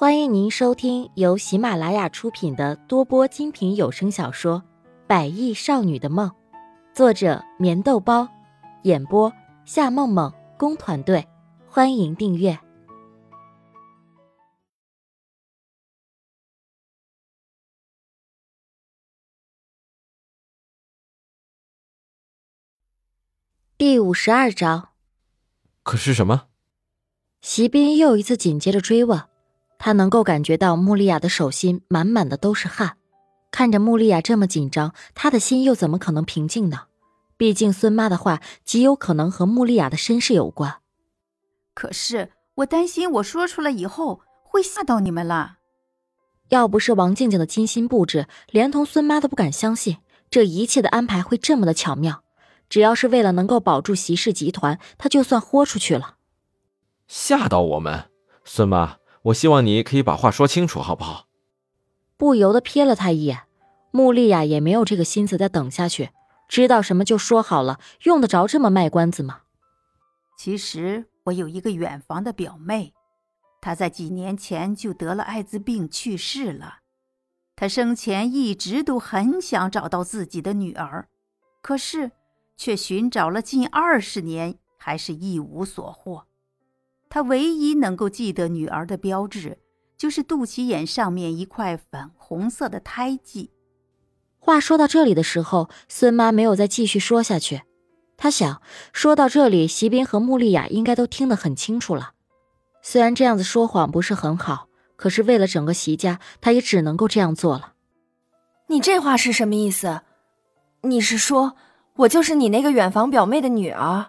欢迎您收听由喜马拉雅出品的多播精品有声小说《百亿少女的梦》，作者：棉豆包，演播：夏梦梦工团队。欢迎订阅第五十二章。可是什么？席斌又一次紧接着追问。他能够感觉到穆丽亚的手心满满的都是汗，看着穆丽亚这么紧张，他的心又怎么可能平静呢？毕竟孙妈的话极有可能和穆丽亚的身世有关。可是我担心我说出来以后会吓到你们了。要不是王静静的精心布置，连同孙妈都不敢相信这一切的安排会这么的巧妙。只要是为了能够保住席氏集团，他就算豁出去了。吓到我们，孙妈。我希望你可以把话说清楚，好不好？不由得瞥了他一眼，穆丽亚也没有这个心思再等下去，知道什么就说好了，用得着这么卖关子吗？其实我有一个远房的表妹，她在几年前就得了艾滋病去世了。她生前一直都很想找到自己的女儿，可是却寻找了近二十年，还是一无所获。他唯一能够记得女儿的标志，就是肚脐眼上面一块粉红色的胎记。话说到这里的时候，孙妈没有再继续说下去。她想说到这里，席斌和穆丽雅应该都听得很清楚了。虽然这样子说谎不是很好，可是为了整个席家，她也只能够这样做了。你这话是什么意思？你是说我就是你那个远房表妹的女儿？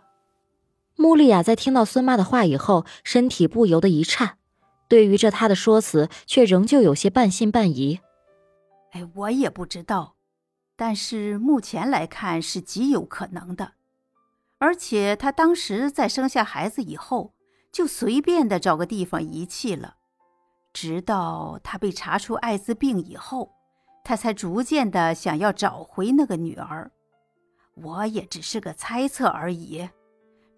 穆丽亚在听到孙妈的话以后，身体不由得一颤，对于这她的说辞，却仍旧有些半信半疑。哎，我也不知道，但是目前来看是极有可能的。而且她当时在生下孩子以后，就随便的找个地方遗弃了，直到她被查出艾滋病以后，她才逐渐的想要找回那个女儿。我也只是个猜测而已。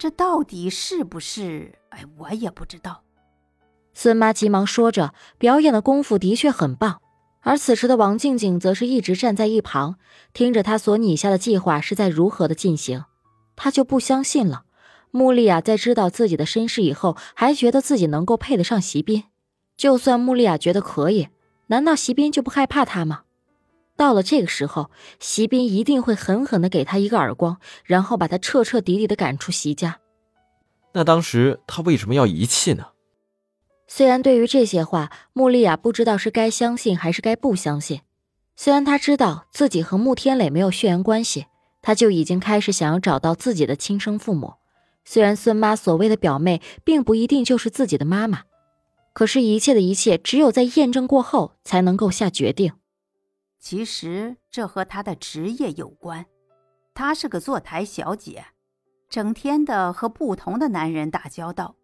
这到底是不是？哎，我也不知道。孙妈急忙说着，表演的功夫的确很棒。而此时的王静静则是一直站在一旁，听着她所拟下的计划是在如何的进行。她就不相信了。穆丽亚在知道自己的身世以后，还觉得自己能够配得上席斌。就算穆丽亚觉得可以，难道席斌就不害怕她吗？到了这个时候，席斌一定会狠狠的给他一个耳光，然后把他彻彻底底的赶出席家。那当时他为什么要遗弃呢？虽然对于这些话，穆丽亚不知道是该相信还是该不相信。虽然她知道自己和穆天磊没有血缘关系，她就已经开始想要找到自己的亲生父母。虽然孙妈所谓的表妹并不一定就是自己的妈妈，可是，一切的一切只有在验证过后才能够下决定。其实这和她的职业有关，她是个坐台小姐，整天的和不同的男人打交道，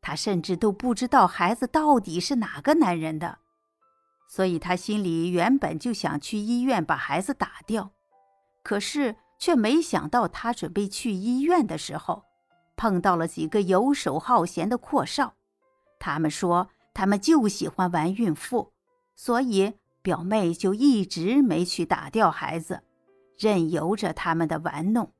她甚至都不知道孩子到底是哪个男人的，所以她心里原本就想去医院把孩子打掉，可是却没想到，她准备去医院的时候，碰到了几个游手好闲的阔少，他们说他们就喜欢玩孕妇，所以。表妹就一直没去打掉孩子，任由着他们的玩弄，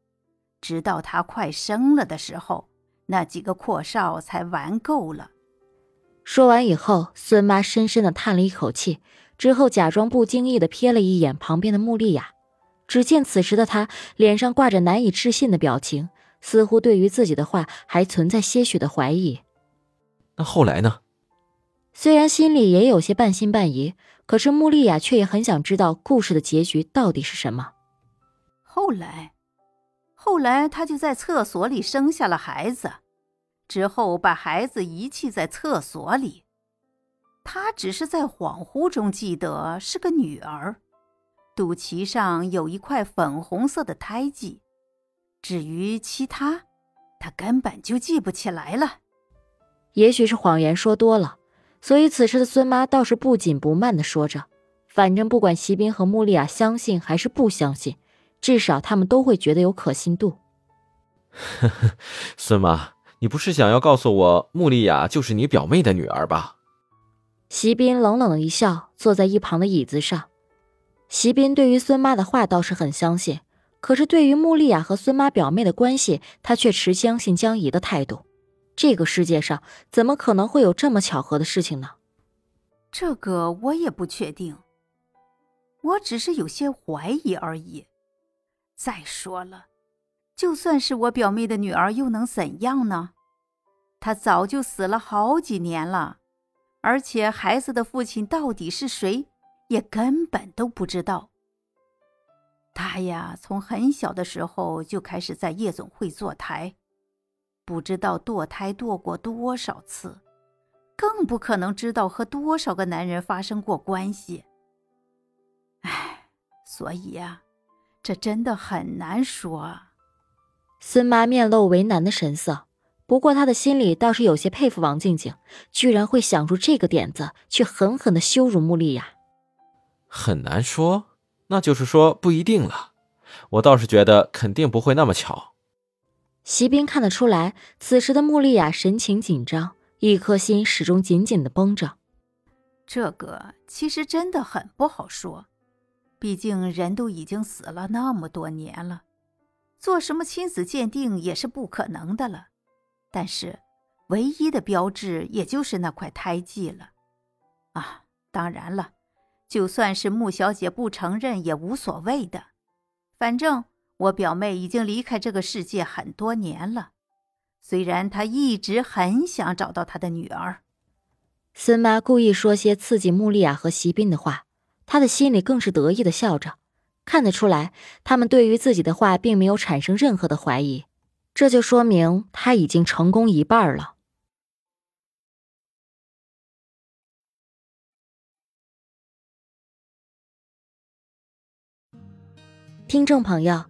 直到她快生了的时候，那几个阔少才玩够了。说完以后，孙妈深深的叹了一口气，之后假装不经意的瞥了一眼旁边的穆丽亚，只见此时的她脸上挂着难以置信的表情，似乎对于自己的话还存在些许的怀疑。那后来呢？虽然心里也有些半信半疑。可是穆丽亚却也很想知道故事的结局到底是什么。后来，后来她就在厕所里生下了孩子，之后把孩子遗弃在厕所里。她只是在恍惚中记得是个女儿，肚脐上有一块粉红色的胎记。至于其他，她根本就记不起来了。也许是谎言说多了。所以，此时的孙妈倒是不紧不慢的说着：“反正不管席斌和穆丽亚相信还是不相信，至少他们都会觉得有可信度。”呵呵孙妈，你不是想要告诉我穆丽亚就是你表妹的女儿吧？席斌冷冷的一笑，坐在一旁的椅子上。席斌对于孙妈的话倒是很相信，可是对于穆丽亚和孙妈表妹的关系，他却持将信将疑的态度。这个世界上怎么可能会有这么巧合的事情呢？这个我也不确定，我只是有些怀疑而已。再说了，就算是我表妹的女儿，又能怎样呢？她早就死了好几年了，而且孩子的父亲到底是谁，也根本都不知道。他呀，从很小的时候就开始在夜总会坐台。不知道堕胎堕过多少次，更不可能知道和多少个男人发生过关系。唉，所以呀，这真的很难说。孙妈面露为难的神色，不过她的心里倒是有些佩服王静静，居然会想出这个点子去狠狠的羞辱穆丽亚。很难说，那就是说不一定了。我倒是觉得肯定不会那么巧。席斌看得出来，此时的穆丽亚神情紧张，一颗心始终紧紧的绷着。这个其实真的很不好说，毕竟人都已经死了那么多年了，做什么亲子鉴定也是不可能的了。但是，唯一的标志也就是那块胎记了。啊，当然了，就算是穆小姐不承认也无所谓的，反正。我表妹已经离开这个世界很多年了，虽然她一直很想找到她的女儿。孙妈故意说些刺激穆丽亚和席斌的话，她的心里更是得意的笑着。看得出来，他们对于自己的话并没有产生任何的怀疑，这就说明她已经成功一半了。听众朋友。